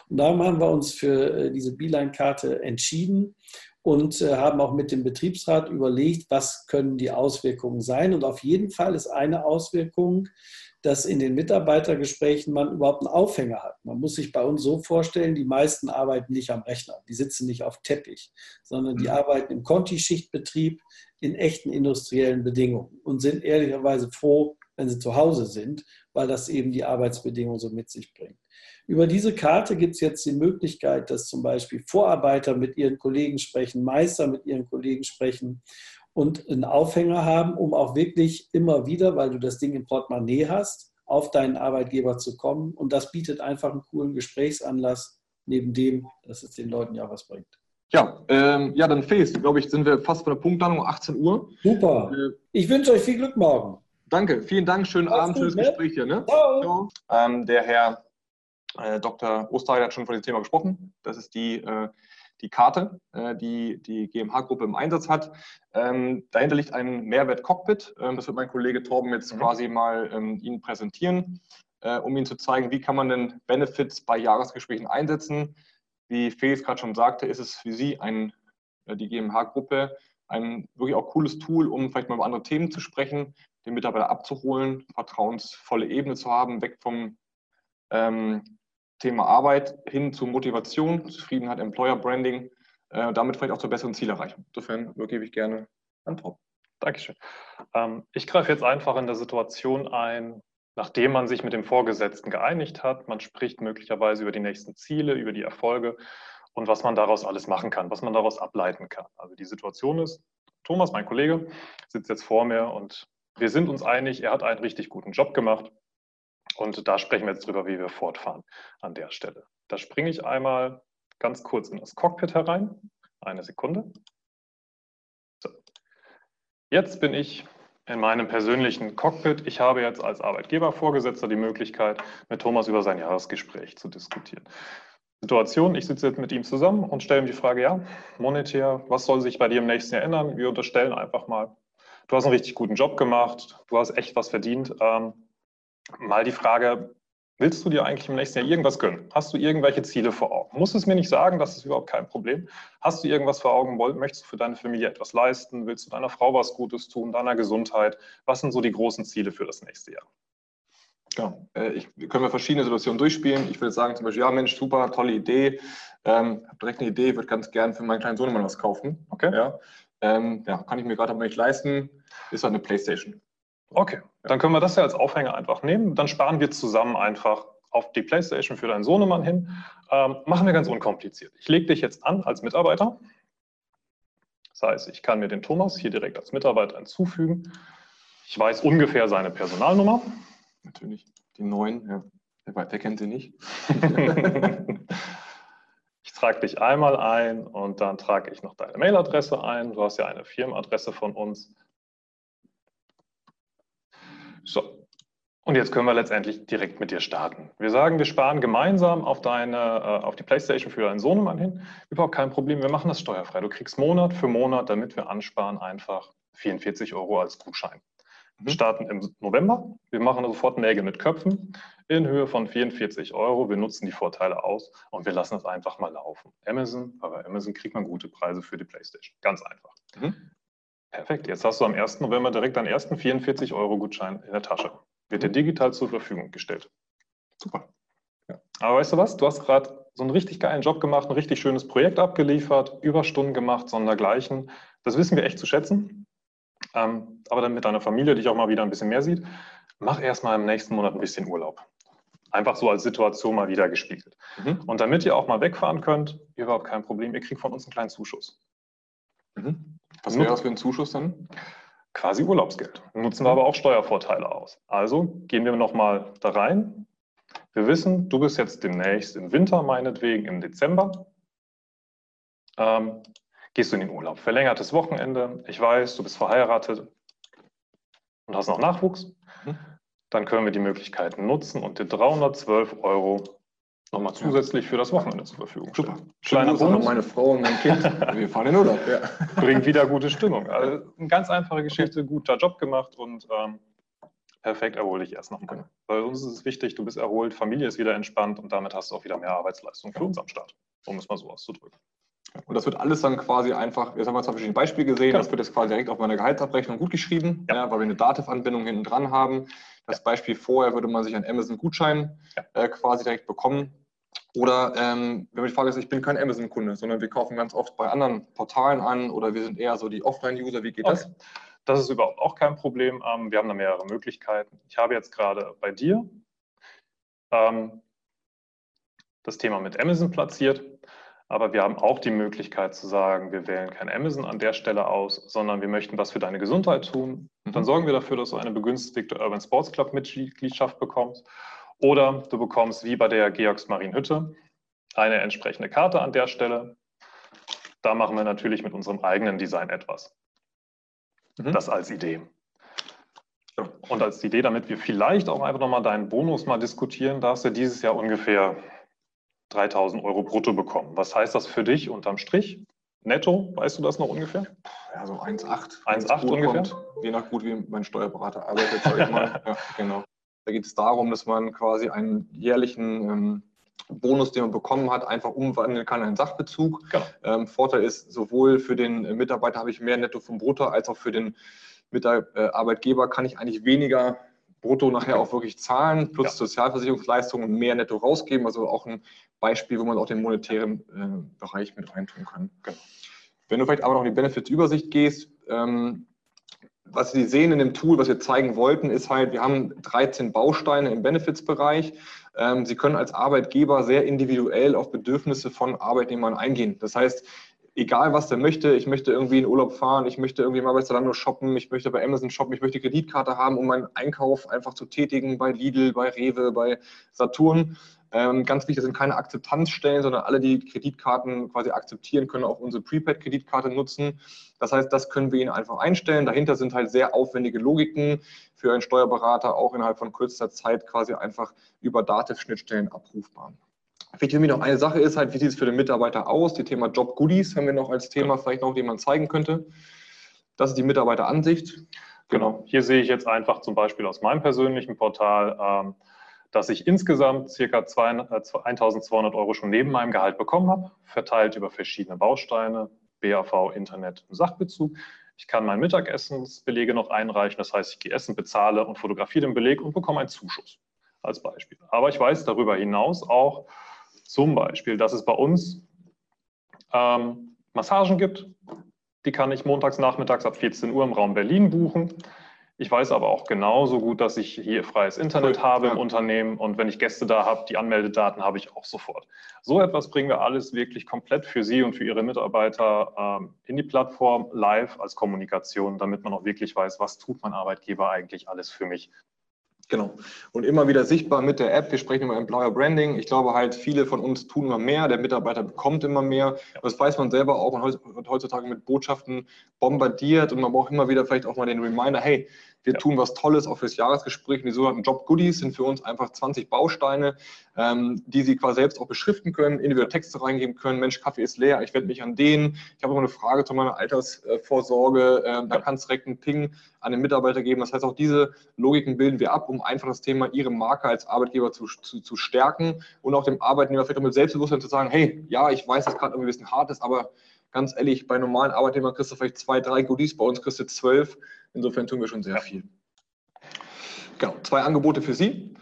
Und darum haben wir uns für äh, diese Beeline-Karte entschieden und äh, haben auch mit dem Betriebsrat überlegt, was können die Auswirkungen sein. Und auf jeden Fall ist eine Auswirkung, dass in den Mitarbeitergesprächen man überhaupt einen Aufhänger hat. Man muss sich bei uns so vorstellen, die meisten arbeiten nicht am Rechner, die sitzen nicht auf Teppich, sondern die mhm. arbeiten im Conti-Schichtbetrieb in echten industriellen Bedingungen und sind ehrlicherweise froh, wenn sie zu Hause sind, weil das eben die Arbeitsbedingungen so mit sich bringt. Über diese Karte gibt es jetzt die Möglichkeit, dass zum Beispiel Vorarbeiter mit ihren Kollegen sprechen, Meister mit ihren Kollegen sprechen und einen Aufhänger haben, um auch wirklich immer wieder, weil du das Ding im Portemonnaie hast, auf deinen Arbeitgeber zu kommen. Und das bietet einfach einen coolen Gesprächsanlass, neben dem, dass es den Leuten ja was bringt. Ja, ähm, ja, dann Face, glaube ich, sind wir fast vor der Punktlandung, 18 Uhr. Super. Äh, ich wünsche euch viel Glück morgen. Danke, vielen Dank, schönen Mach's Abend, gut, schönes ne? Gespräch hier. Ne? Ciao. Ähm, der Herr äh, Dr. Osterheide hat schon von dem Thema gesprochen. Das ist die äh, die Karte, äh, die die GmbH-Gruppe im Einsatz hat. Ähm, dahinter liegt ein Mehrwert-Cockpit. Ähm, das wird mein Kollege Torben jetzt mhm. quasi mal ähm, Ihnen präsentieren, um Ihnen zu zeigen, wie kann man denn Benefits bei Jahresgesprächen einsetzen. Wie Felix gerade schon sagte, ist es für Sie ein, die GmbH-Gruppe ein wirklich auch cooles Tool, um vielleicht mal über andere Themen zu sprechen, den Mitarbeiter abzuholen, vertrauensvolle Ebene zu haben, weg vom ähm, Thema Arbeit hin zu Motivation, Zufriedenheit, Employer Branding, äh, damit vielleicht auch zur besseren Zielerreichung. Insofern übergebe ich gerne an Top. Dankeschön. Ähm, ich greife jetzt einfach in der Situation ein, nachdem man sich mit dem Vorgesetzten geeinigt hat. Man spricht möglicherweise über die nächsten Ziele, über die Erfolge und was man daraus alles machen kann, was man daraus ableiten kann. Also die Situation ist, Thomas, mein Kollege, sitzt jetzt vor mir und wir sind uns einig, er hat einen richtig guten Job gemacht. Und da sprechen wir jetzt drüber, wie wir fortfahren an der Stelle. Da springe ich einmal ganz kurz in das Cockpit herein. Eine Sekunde. So. Jetzt bin ich in meinem persönlichen Cockpit. Ich habe jetzt als Arbeitgebervorgesetzter die Möglichkeit, mit Thomas über sein Jahresgespräch zu diskutieren. Situation, ich sitze jetzt mit ihm zusammen und stelle ihm die Frage, ja, monetär, was soll sich bei dir im nächsten Jahr ändern? Wir unterstellen einfach mal, du hast einen richtig guten Job gemacht, du hast echt was verdient. Ähm, mal die Frage, willst du dir eigentlich im nächsten Jahr irgendwas gönnen? Hast du irgendwelche Ziele vor Augen? Musst es mir nicht sagen, das ist überhaupt kein Problem. Hast du irgendwas vor Augen? Möchtest du für deine Familie etwas leisten? Willst du deiner Frau was Gutes tun, deiner Gesundheit? Was sind so die großen Ziele für das nächste Jahr? Genau. Äh, ich, können wir verschiedene Situationen durchspielen. Ich würde sagen, zum Beispiel, ja, Mensch, super, tolle Idee. Ähm, habe direkt eine Idee, würde ganz gern für meinen kleinen Sohn mal was kaufen. Okay. Ja, ähm, ja kann ich mir gerade aber nicht leisten. Ist halt eine Playstation. Okay, dann können wir das ja als Aufhänger einfach nehmen. Dann sparen wir zusammen einfach auf die Playstation für deinen Sohnemann hin. Ähm, machen wir ganz unkompliziert. Ich lege dich jetzt an als Mitarbeiter. Das heißt, ich kann mir den Thomas hier direkt als Mitarbeiter hinzufügen. Ich weiß ungefähr seine Personalnummer. Natürlich, die neuen, ja. Wer, wer kennt sie nicht? [laughs] ich trage dich einmal ein und dann trage ich noch deine Mailadresse ein. Du hast ja eine Firmenadresse von uns. So, und jetzt können wir letztendlich direkt mit dir starten. Wir sagen, wir sparen gemeinsam auf, deine, äh, auf die Playstation für deinen Sohnemann hin. Überhaupt kein Problem, wir machen das steuerfrei. Du kriegst Monat für Monat, damit wir ansparen, einfach 44 Euro als Gutschein. Wir mhm. starten im November. Wir machen sofort Nägel mit Köpfen in Höhe von 44 Euro. Wir nutzen die Vorteile aus und wir lassen es einfach mal laufen. Amazon, aber Amazon kriegt man gute Preise für die Playstation. Ganz einfach. Mhm. Perfekt. Jetzt hast du am 1. November direkt deinen ersten 44 Euro Gutschein in der Tasche wird dir digital zur Verfügung gestellt. Super. Ja. Aber weißt du was? Du hast gerade so einen richtig geilen Job gemacht, ein richtig schönes Projekt abgeliefert, Überstunden gemacht, sondergleichen. Das wissen wir echt zu schätzen. Ähm, aber dann mit deiner Familie dich auch mal wieder ein bisschen mehr sieht, mach erstmal im nächsten Monat ein bisschen Urlaub. Einfach so als Situation mal wieder gespiegelt. Mhm. Und damit ihr auch mal wegfahren könnt, überhaupt kein Problem, ihr kriegt von uns einen kleinen Zuschuss. Mhm. Was wäre das für ein Zuschuss dann? quasi Urlaubsgeld. Nutzen wir aber auch Steuervorteile aus. Also gehen wir nochmal da rein. Wir wissen, du bist jetzt demnächst im Winter, meinetwegen im Dezember. Ähm, gehst du in den Urlaub. Verlängertes Wochenende. Ich weiß, du bist verheiratet und hast noch Nachwuchs. Mhm. Dann können wir die Möglichkeiten nutzen und dir 312 Euro nochmal zusätzlich für das Wochenende zur Verfügung stellen. Super. Kleiner Bonus. meine Frau und mein Kind. [laughs] Wir fahren in Urlaub. Ja. Bringt wieder gute Stimmung. [laughs] Also eine ganz einfache Geschichte, guter Job gemacht und ähm, perfekt erhol dich erst nochmal. Bei uns ist es wichtig, du bist erholt, Familie ist wieder entspannt und damit hast du auch wieder mehr Arbeitsleistung für uns am Start, um es mal so auszudrücken. Und das wird alles dann quasi einfach, jetzt haben wir zwei verschiedene Beispiele gesehen, genau. das wird jetzt quasi direkt auf meiner Gehaltsabrechnung gut geschrieben, ja. Ja, weil wir eine Dativ-Anbindung hinten dran haben. Das ja. Beispiel vorher würde man sich einen Amazon-Gutschein äh, quasi direkt bekommen. Oder ähm, wenn man die Frage ist, ich bin kein Amazon-Kunde, sondern wir kaufen ganz oft bei anderen Portalen an oder wir sind eher so die Offline-User, wie geht okay. das? Das ist überhaupt auch kein Problem. Ähm, wir haben da mehrere Möglichkeiten. Ich habe jetzt gerade bei dir ähm, das Thema mit Amazon platziert. Aber wir haben auch die Möglichkeit zu sagen, wir wählen kein Amazon an der Stelle aus, sondern wir möchten was für deine Gesundheit tun. Und dann mhm. sorgen wir dafür, dass du eine begünstigte Urban Sports Club Mitgliedschaft bekommst. Oder du bekommst wie bei der Georgs Marienhütte eine entsprechende Karte an der Stelle. Da machen wir natürlich mit unserem eigenen Design etwas. Mhm. Das als Idee. Und als Idee, damit wir vielleicht auch einfach nochmal deinen Bonus mal diskutieren, darfst du dieses Jahr ungefähr 3000 Euro brutto bekommen. Was heißt das für dich unterm Strich? Netto, weißt du das noch ungefähr? Ja, so 1,8. 1,8 ungefähr? Kommt, je nach gut, wie mein Steuerberater arbeitet, sage ich mal. [laughs] ja, genau. Da geht es darum, dass man quasi einen jährlichen ähm, Bonus, den man bekommen hat, einfach umwandeln kann in einen Sachbezug. Genau. Ähm, Vorteil ist, sowohl für den Mitarbeiter habe ich mehr Netto vom Brutto, als auch für den Arbeitgeber kann ich eigentlich weniger brutto nachher auch wirklich zahlen, plus ja. Sozialversicherungsleistungen mehr netto rausgeben. Also auch ein Beispiel, wo man auch den monetären äh, Bereich mit reintun kann. Genau. Wenn du vielleicht aber noch in die Benefits-Übersicht gehst, ähm, was Sie sehen in dem Tool, was wir zeigen wollten, ist halt, wir haben 13 Bausteine im Benefits-Bereich. Ähm, Sie können als Arbeitgeber sehr individuell auf Bedürfnisse von Arbeitnehmern eingehen. Das heißt, egal was der möchte, ich möchte irgendwie in Urlaub fahren, ich möchte irgendwie mal bei Zalando shoppen, ich möchte bei Amazon shoppen, ich möchte Kreditkarte haben, um meinen Einkauf einfach zu tätigen bei Lidl, bei Rewe, bei Saturn. Ähm, ganz wichtig, das sind keine Akzeptanzstellen, sondern alle, die Kreditkarten quasi akzeptieren, können auch unsere Prepaid-Kreditkarte nutzen. Das heißt, das können wir Ihnen einfach einstellen. Dahinter sind halt sehr aufwendige Logiken für einen Steuerberater, auch innerhalb von kürzester Zeit quasi einfach über Dativ-Schnittstellen abrufbar. Vielleicht irgendwie noch eine Sache ist halt, wie sieht es für den Mitarbeiter aus? Die Thema Job Goodies haben wir noch als Thema vielleicht noch, den man zeigen könnte. Das ist die Mitarbeiteransicht. Genau. Hier sehe ich jetzt einfach zum Beispiel aus meinem persönlichen Portal, ähm, dass ich insgesamt ca. 1200 Euro schon neben meinem Gehalt bekommen habe, verteilt über verschiedene Bausteine, BAV, Internet und Sachbezug. Ich kann mein Mittagessensbelege noch einreichen, das heißt, ich gehe essen, bezahle und fotografiere den Beleg und bekomme einen Zuschuss. als Beispiel. Aber ich weiß darüber hinaus auch zum Beispiel, dass es bei uns ähm, Massagen gibt. Die kann ich montags nachmittags ab 14 Uhr im Raum Berlin buchen. Ich weiß aber auch genauso gut, dass ich hier freies Internet habe im Unternehmen und wenn ich Gäste da habe, die Anmeldedaten habe ich auch sofort. So etwas bringen wir alles wirklich komplett für Sie und für Ihre Mitarbeiter ähm, in die Plattform live als Kommunikation, damit man auch wirklich weiß, was tut mein Arbeitgeber eigentlich alles für mich. Genau. Und immer wieder sichtbar mit der App. Wir sprechen über Employer Branding. Ich glaube halt, viele von uns tun immer mehr. Der Mitarbeiter bekommt immer mehr. Das weiß man selber auch. Man wird heutzutage mit Botschaften bombardiert und man braucht immer wieder vielleicht auch mal den Reminder, hey, wir ja. tun was Tolles auch fürs Jahresgespräch. Die sogenannten Job Goodies sind für uns einfach 20 Bausteine, ähm, die Sie quasi selbst auch beschriften können, individuelle Texte reingeben können. Mensch, Kaffee ist leer, ich wende mich an den. Ich habe noch eine Frage zu meiner Altersvorsorge. Ähm, da kann es direkt einen Ping an den Mitarbeiter geben. Das heißt, auch diese Logiken bilden wir ab, um einfach das Thema Ihre Marke als Arbeitgeber zu, zu, zu stärken und auch dem Arbeitnehmer vielleicht auch mit Selbstbewusstsein zu sagen, hey, ja, ich weiß, dass gerade irgendwie ein bisschen hart ist, aber ganz ehrlich, bei normalen Arbeitnehmern kriegst du vielleicht zwei, drei Goodies, bei uns kriegst du zwölf. Insofern tun wir schon sehr viel. Genau, zwei Angebote für Sie.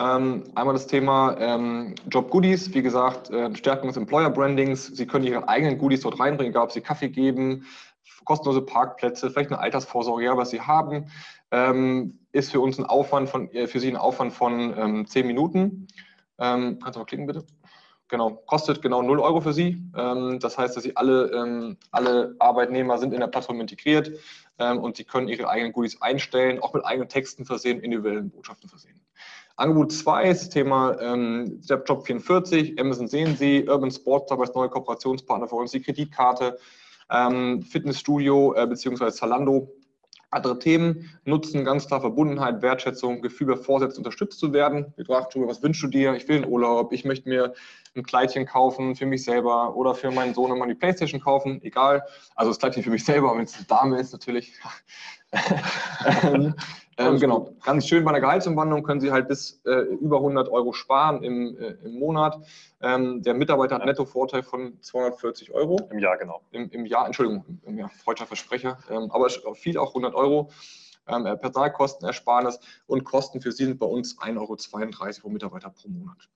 Ähm, einmal das Thema ähm, Job Goodies, wie gesagt, äh, Stärkung des Employer Brandings. Sie können Ihre eigenen Goodies dort reinbringen, egal ob Sie Kaffee geben, kostenlose Parkplätze, vielleicht eine Altersvorsorge, ja, was Sie haben. Ähm, ist für uns ein Aufwand von, äh, für Sie ein Aufwand von ähm, 10 Minuten. Ähm, kannst du mal klicken, bitte? Genau, kostet genau 0 Euro für Sie. Ähm, das heißt, dass Sie alle, ähm, alle Arbeitnehmer sind in der Plattform integriert ähm, und Sie können Ihre eigenen Goodies einstellen, auch mit eigenen Texten versehen, individuellen Botschaften versehen. Angebot 2 ist das Thema ähm, Job 44, Amazon sehen Sie, Urban Sports als neue Kooperationspartner für uns, die Kreditkarte, ähm, Fitnessstudio äh, bzw. Zalando andere Themen nutzen ganz klar Verbundenheit, Wertschätzung, Gefühl bei Vorsätzen unterstützt zu werden. Wir fragen was wünschst du dir? Ich will einen Urlaub, ich möchte mir ein Kleidchen kaufen für mich selber oder für meinen Sohn immer die Playstation kaufen, egal. Also das Kleidchen für mich selber, wenn es eine Dame ist natürlich. [laughs] ähm, ähm, genau, ganz schön bei der Gehaltsumwandlung können Sie halt bis äh, über 100 Euro sparen im, äh, im Monat. Ähm, der Mitarbeiter hat einen Nettovorteil von 240 Euro. Im Jahr, genau. Im, im Jahr, Entschuldigung, im Jahr, freudscher Versprecher. Ähm, aber viel auch 100 Euro. Ähm, Personalkostenersparnis und Kosten für Sie sind bei uns 1,32 Euro pro Mitarbeiter pro Monat.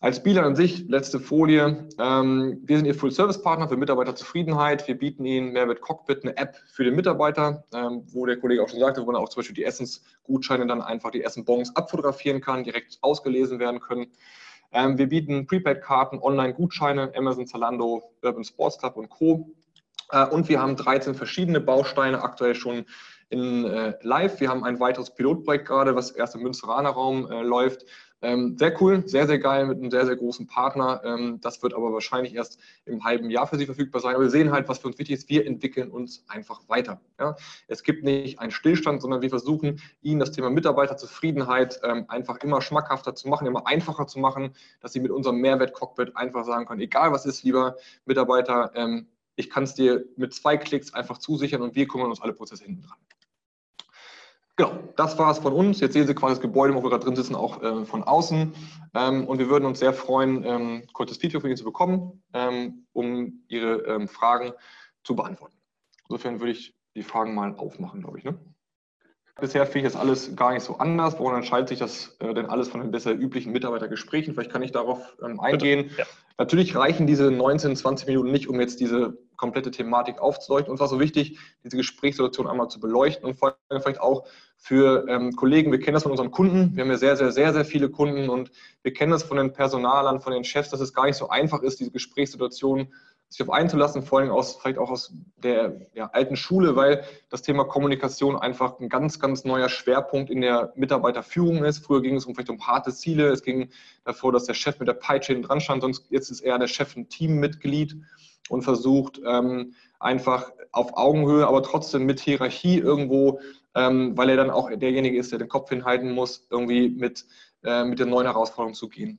Als Spieler an sich, letzte Folie. Ähm, wir sind Ihr Full-Service-Partner für Mitarbeiterzufriedenheit. Wir bieten Ihnen Mehrwert Cockpit, eine App für den Mitarbeiter, ähm, wo der Kollege auch schon sagte, wo man auch zum Beispiel die Essensgutscheine dann einfach die Essenbons abfotografieren kann, direkt ausgelesen werden können. Ähm, wir bieten Prepaid-Karten, Online-Gutscheine, Amazon, Zalando, Urban Sports Club und Co. Äh, und wir haben 13 verschiedene Bausteine aktuell schon in äh, live. Wir haben ein weiteres Pilotprojekt gerade, was erst im Münsteraner Raum äh, läuft, ähm, sehr cool, sehr, sehr geil mit einem sehr, sehr großen Partner. Ähm, das wird aber wahrscheinlich erst im halben Jahr für Sie verfügbar sein. Aber wir sehen halt, was für uns wichtig ist. Wir entwickeln uns einfach weiter. Ja? Es gibt nicht einen Stillstand, sondern wir versuchen, Ihnen das Thema Mitarbeiterzufriedenheit ähm, einfach immer schmackhafter zu machen, immer einfacher zu machen, dass Sie mit unserem Mehrwert-Cockpit einfach sagen können, egal was ist, lieber Mitarbeiter, ähm, ich kann es dir mit zwei Klicks einfach zusichern und wir kümmern uns alle Prozesse hinten dran. Genau, das war es von uns. Jetzt sehen Sie quasi das Gebäude, wo wir gerade drin sitzen, auch äh, von außen. Ähm, und wir würden uns sehr freuen, ähm, kurzes Feedback von Ihnen zu bekommen, ähm, um Ihre ähm, Fragen zu beantworten. Insofern würde ich die Fragen mal aufmachen, glaube ich. Ne? Bisher finde ich das alles gar nicht so anders. Woran entscheidet sich das äh, denn alles von den bisher üblichen Mitarbeitergesprächen? Vielleicht kann ich darauf ähm, eingehen. Ja. Natürlich reichen diese 19, 20 Minuten nicht, um jetzt diese komplette Thematik aufzuleuchten. Uns war so wichtig, diese Gesprächssituation einmal zu beleuchten und vor allem vielleicht auch für ähm, Kollegen, wir kennen das von unseren Kunden. Wir haben ja sehr, sehr, sehr, sehr viele Kunden und wir kennen das von den Personalern, von den Chefs, dass es gar nicht so einfach ist, diese Gesprächssituation sich auf einzulassen, vor allem aus, vielleicht auch aus der ja, alten Schule, weil das Thema Kommunikation einfach ein ganz, ganz neuer Schwerpunkt in der Mitarbeiterführung ist. Früher ging es um vielleicht um harte Ziele, es ging davor, dass der Chef mit der Peitsche hinten dran stand, sonst jetzt ist eher der Chef ein Teammitglied und versucht ähm, einfach auf Augenhöhe, aber trotzdem mit Hierarchie irgendwo, ähm, weil er dann auch derjenige ist, der den Kopf hinhalten muss, irgendwie mit, äh, mit der neuen Herausforderung zu gehen.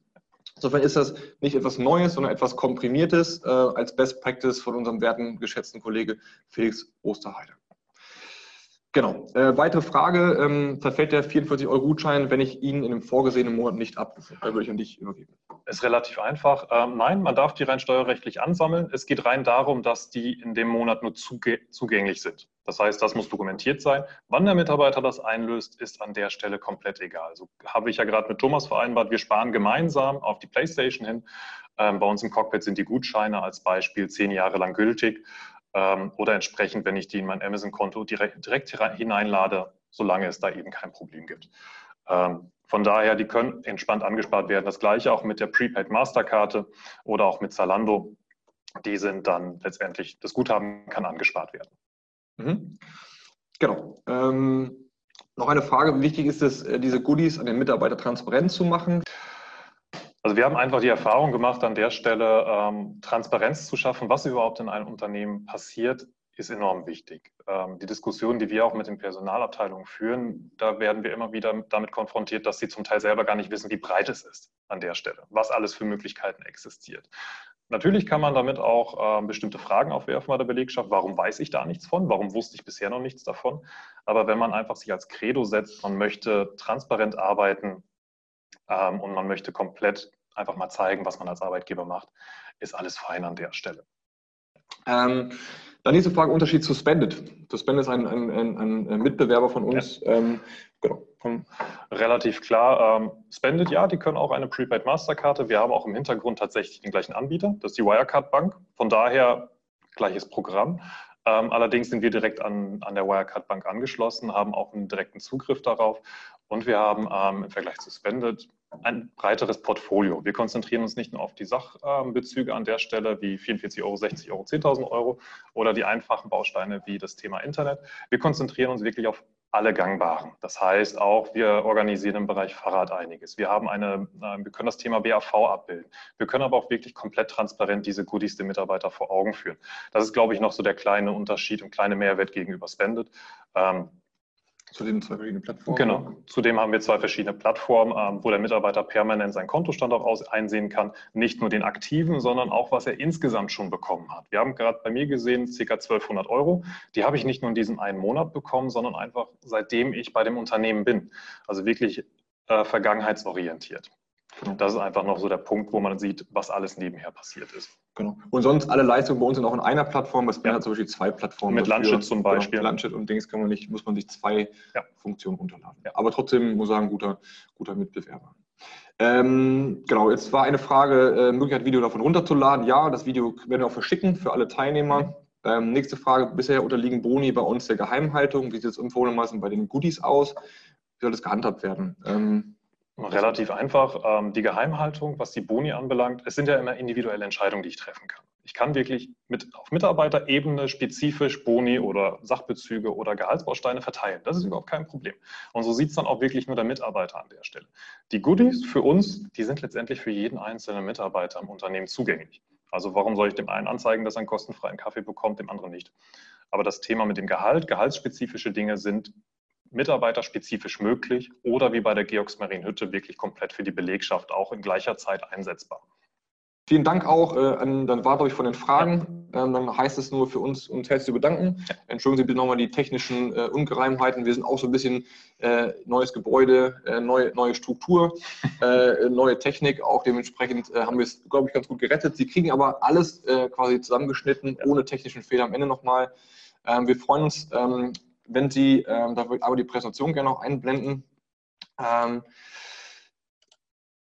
Insofern ist das nicht etwas Neues, sondern etwas Komprimiertes äh, als Best Practice von unserem werten, geschätzten Kollege Felix Osterheide. Genau. Äh, weitere Frage. Ähm, verfällt der 44-Euro-Gutschein, wenn ich ihn in einem vorgesehenen Monat nicht abrufe? Da würde ich an dich übergeben. Ist relativ einfach. Ähm, nein, man darf die rein steuerrechtlich ansammeln. Es geht rein darum, dass die in dem Monat nur zugänglich sind. Das heißt, das muss dokumentiert sein. Wann der Mitarbeiter das einlöst, ist an der Stelle komplett egal. So habe ich ja gerade mit Thomas vereinbart. Wir sparen gemeinsam auf die PlayStation hin. Ähm, bei uns im Cockpit sind die Gutscheine als Beispiel zehn Jahre lang gültig oder entsprechend, wenn ich die in mein Amazon-Konto direkt, direkt hineinlade, solange es da eben kein Problem gibt. Ähm, von daher, die können entspannt angespart werden. Das gleiche auch mit der Prepaid Masterkarte oder auch mit Zalando. Die sind dann letztendlich, das Guthaben kann angespart werden. Mhm. Genau. Ähm, noch eine Frage. Wichtig ist es, äh, diese Goodies an den Mitarbeiter transparent zu machen. Also wir haben einfach die Erfahrung gemacht, an der Stelle ähm, Transparenz zu schaffen, was überhaupt in einem Unternehmen passiert, ist enorm wichtig. Ähm, die Diskussion, die wir auch mit den Personalabteilungen führen, da werden wir immer wieder damit konfrontiert, dass sie zum Teil selber gar nicht wissen, wie breit es ist an der Stelle, was alles für Möglichkeiten existiert. Natürlich kann man damit auch äh, bestimmte Fragen aufwerfen bei der Belegschaft. Warum weiß ich da nichts von? Warum wusste ich bisher noch nichts davon? Aber wenn man einfach sich als Credo setzt, man möchte transparent arbeiten, ähm, und man möchte komplett einfach mal zeigen, was man als Arbeitgeber macht, ist alles fein an der Stelle. Ähm, dann nächste Frage, Unterschied zu Spendit. Das Spendit ist ein, ein, ein, ein Mitbewerber von uns. Ja. Ähm, genau. Relativ klar. Ähm, Spendit, ja, die können auch eine Prepaid Masterkarte. Wir haben auch im Hintergrund tatsächlich den gleichen Anbieter. Das ist die Wirecard Bank. Von daher gleiches Programm. Ähm, allerdings sind wir direkt an, an der Wirecard Bank angeschlossen, haben auch einen direkten Zugriff darauf und wir haben ähm, im Vergleich zu Spendit ein breiteres Portfolio. Wir konzentrieren uns nicht nur auf die Sachbezüge an der Stelle wie 44 Euro, 60 Euro, 10.000 Euro oder die einfachen Bausteine wie das Thema Internet. Wir konzentrieren uns wirklich auf alle gangbaren. Das heißt auch, wir organisieren im Bereich Fahrrad einiges. Wir haben eine, äh, wir können das Thema BAV abbilden. Wir können aber auch wirklich komplett transparent diese Goodies den Mitarbeiter vor Augen führen. Das ist, glaube ich, noch so der kleine Unterschied und kleine Mehrwert gegenüber Spendit. Zu den zwei verschiedenen Plattformen? Genau. Zudem haben wir zwei verschiedene Plattformen, ähm, wo der Mitarbeiter permanent seinen Kontostand auch einsehen kann. Nicht nur den aktiven, sondern auch, was er insgesamt schon bekommen hat. Wir haben gerade bei mir gesehen, ca. 1200 Euro. Die habe ich nicht nur in diesem einen Monat bekommen, sondern einfach seitdem ich bei dem Unternehmen bin. Also wirklich äh, vergangenheitsorientiert. Genau. Das ist einfach noch so der Punkt, wo man sieht, was alles nebenher passiert ist. Genau. Und sonst alle Leistungen bei uns sind auch in einer Plattform. Das ja. hat zum Beispiel zwei Plattformen. Mit Landship zum genau, Beispiel. Genau, Landship und Dings kann man nicht, muss man sich zwei ja. Funktionen runterladen. Ja. Aber trotzdem muss ich sagen, guter, guter Mitbewerber. Ähm, genau, jetzt war eine Frage, äh, Möglichkeit, Video davon runterzuladen. Ja, das Video werden wir auch verschicken für alle Teilnehmer. Ähm, nächste Frage, bisher unterliegen Boni bei uns der Geheimhaltung. Wie sieht es empfohlenermaßen bei den Goodies aus? Wie soll das gehandhabt werden? Ähm, Relativ einfach. Ähm, die Geheimhaltung, was die Boni anbelangt, es sind ja immer individuelle Entscheidungen, die ich treffen kann. Ich kann wirklich mit, auf Mitarbeiterebene spezifisch Boni oder Sachbezüge oder Gehaltsbausteine verteilen. Das ist überhaupt kein Problem. Und so sieht es dann auch wirklich nur der Mitarbeiter an der Stelle. Die Goodies für uns, die sind letztendlich für jeden einzelnen Mitarbeiter im Unternehmen zugänglich. Also warum soll ich dem einen anzeigen, dass er einen kostenfreien Kaffee bekommt, dem anderen nicht? Aber das Thema mit dem Gehalt, gehaltsspezifische Dinge sind mitarbeiterspezifisch möglich oder wie bei der Georgs Marienhütte wirklich komplett für die Belegschaft auch in gleicher Zeit einsetzbar. Vielen Dank auch. Äh, an, dann war euch von den Fragen. Ähm, dann heißt es nur für uns, uns herzlich zu bedanken. Entschuldigen Sie bitte nochmal die technischen äh, Ungereimheiten. Wir sind auch so ein bisschen äh, neues Gebäude, äh, neue, neue Struktur, [laughs] äh, neue Technik. Auch dementsprechend äh, haben wir es, glaube ich, ganz gut gerettet. Sie kriegen aber alles quasi zusammengeschnitten, ohne technischen Fehler am Ende nochmal. Ähm, wir freuen uns ähm, wenn Sie, ähm, da würde ich aber die Präsentation gerne noch einblenden, ähm,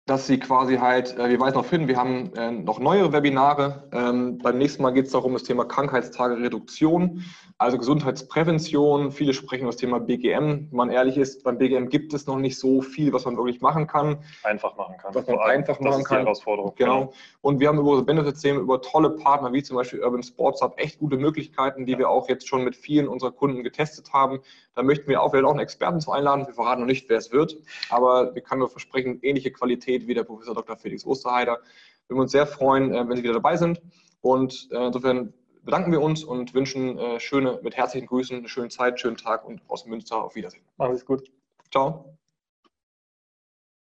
dass Sie quasi halt, äh, wir weisen noch hin, wir haben äh, noch neuere Webinare. Ähm, beim nächsten Mal geht es darum, das Thema Krankheitstage-Reduktion, also Gesundheitsprävention. Viele sprechen über das Thema BGM. Wenn man ehrlich ist, beim BGM gibt es noch nicht so viel, was man wirklich machen kann. Einfach machen kann. Was man Vor einfach machen das ist kann. Die Herausforderung. Genau. genau. Und wir haben über unsere Benefit-Systeme, über tolle Partner wie zum Beispiel Urban Sports Hub echt gute Möglichkeiten, die ja. wir auch jetzt schon mit vielen unserer Kunden getestet haben. Da möchten wir auch, wir auch einen Experten zu einladen. Wir verraten noch nicht, wer es wird, aber wir können nur versprechen, ähnliche Qualität wie der Professor Dr. Felix Osterheider. Wir würden uns sehr freuen, äh, wenn Sie wieder dabei sind. Und äh, insofern bedanken wir uns und wünschen äh, schöne, mit herzlichen Grüßen, eine schöne Zeit, schönen Tag und aus Münster auf Wiedersehen. Machen Sie es gut. Ciao.